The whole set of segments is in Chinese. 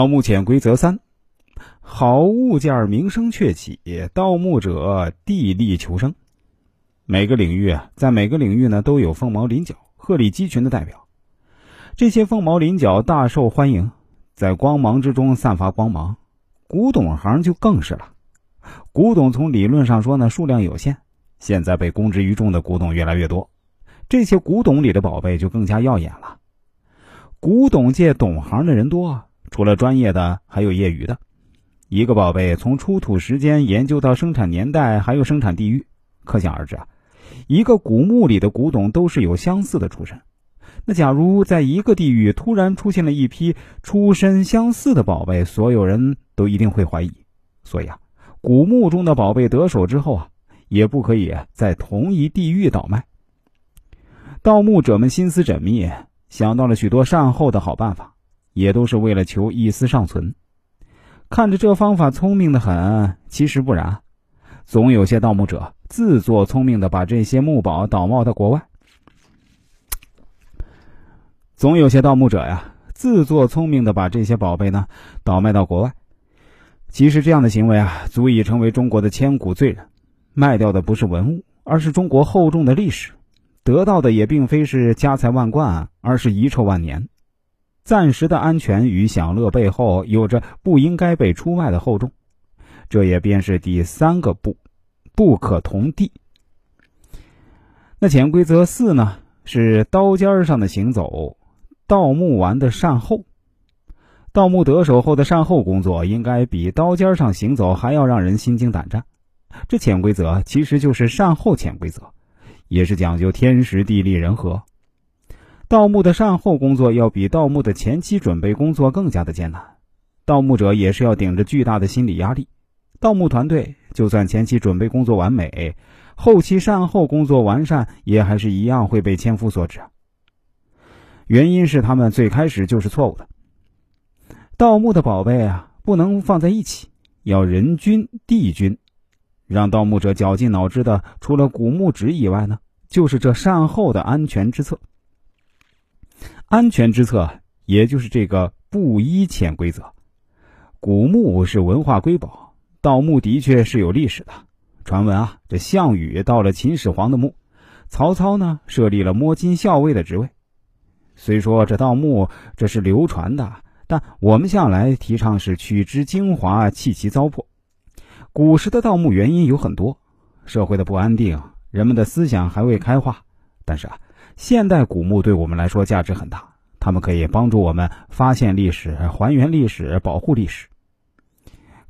盗墓潜规则三：好物件名声鹊起，盗墓者地利求生。每个领域啊，在每个领域呢，都有凤毛麟角、鹤立鸡群的代表。这些凤毛麟角大受欢迎，在光芒之中散发光芒。古董行就更是了。古董从理论上说呢，数量有限，现在被公之于众的古董越来越多，这些古董里的宝贝就更加耀眼了。古董界懂行的人多。除了专业的，还有业余的。一个宝贝从出土时间研究到生产年代，还有生产地域，可想而知啊。一个古墓里的古董都是有相似的出身。那假如在一个地域突然出现了一批出身相似的宝贝，所有人都一定会怀疑。所以啊，古墓中的宝贝得手之后啊，也不可以在同一地域倒卖。盗墓者们心思缜密，想到了许多善后的好办法。也都是为了求一丝尚存，看着这方法聪明的很，其实不然，总有些盗墓者自作聪明的把这些墓宝倒卖到国外。总有些盗墓者呀，自作聪明的把这些宝贝呢倒卖到国外。其实这样的行为啊，足以成为中国的千古罪人。卖掉的不是文物，而是中国厚重的历史；得到的也并非是家财万贯，而是遗臭万年。暂时的安全与享乐背后有着不应该被出卖的厚重，这也便是第三个不，不可同地。那潜规则四呢？是刀尖上的行走，盗墓完的善后。盗墓得手后的善后工作，应该比刀尖上行走还要让人心惊胆战。这潜规则其实就是善后潜规则，也是讲究天时地利人和。盗墓的善后工作要比盗墓的前期准备工作更加的艰难，盗墓者也是要顶着巨大的心理压力。盗墓团队就算前期准备工作完美，后期善后工作完善，也还是一样会被千夫所指。原因是他们最开始就是错误的。盗墓的宝贝啊，不能放在一起，要人均地均。让盗墓者绞尽脑汁的，除了古墓纸以外呢，就是这善后的安全之策。安全之策，也就是这个布衣潜规则。古墓是文化瑰宝，盗墓的确是有历史的。传闻啊，这项羽盗了秦始皇的墓，曹操呢设立了摸金校尉的职位。虽说这盗墓这是流传的，但我们向来提倡是取之精华，弃其糟粕。古时的盗墓原因有很多，社会的不安定，人们的思想还未开化。但是啊。现代古墓对我们来说价值很大，它们可以帮助我们发现历史、还原历史、保护历史。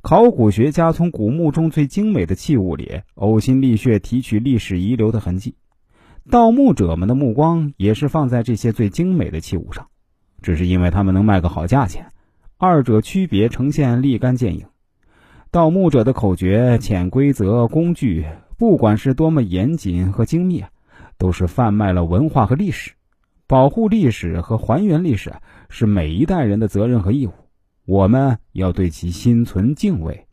考古学家从古墓中最精美的器物里呕心沥血提取历史遗留的痕迹，盗墓者们的目光也是放在这些最精美的器物上，只是因为他们能卖个好价钱，二者区别呈现立竿见影。盗墓者的口诀、潜规则、工具，不管是多么严谨和精密。都是贩卖了文化和历史，保护历史和还原历史是每一代人的责任和义务，我们要对其心存敬畏。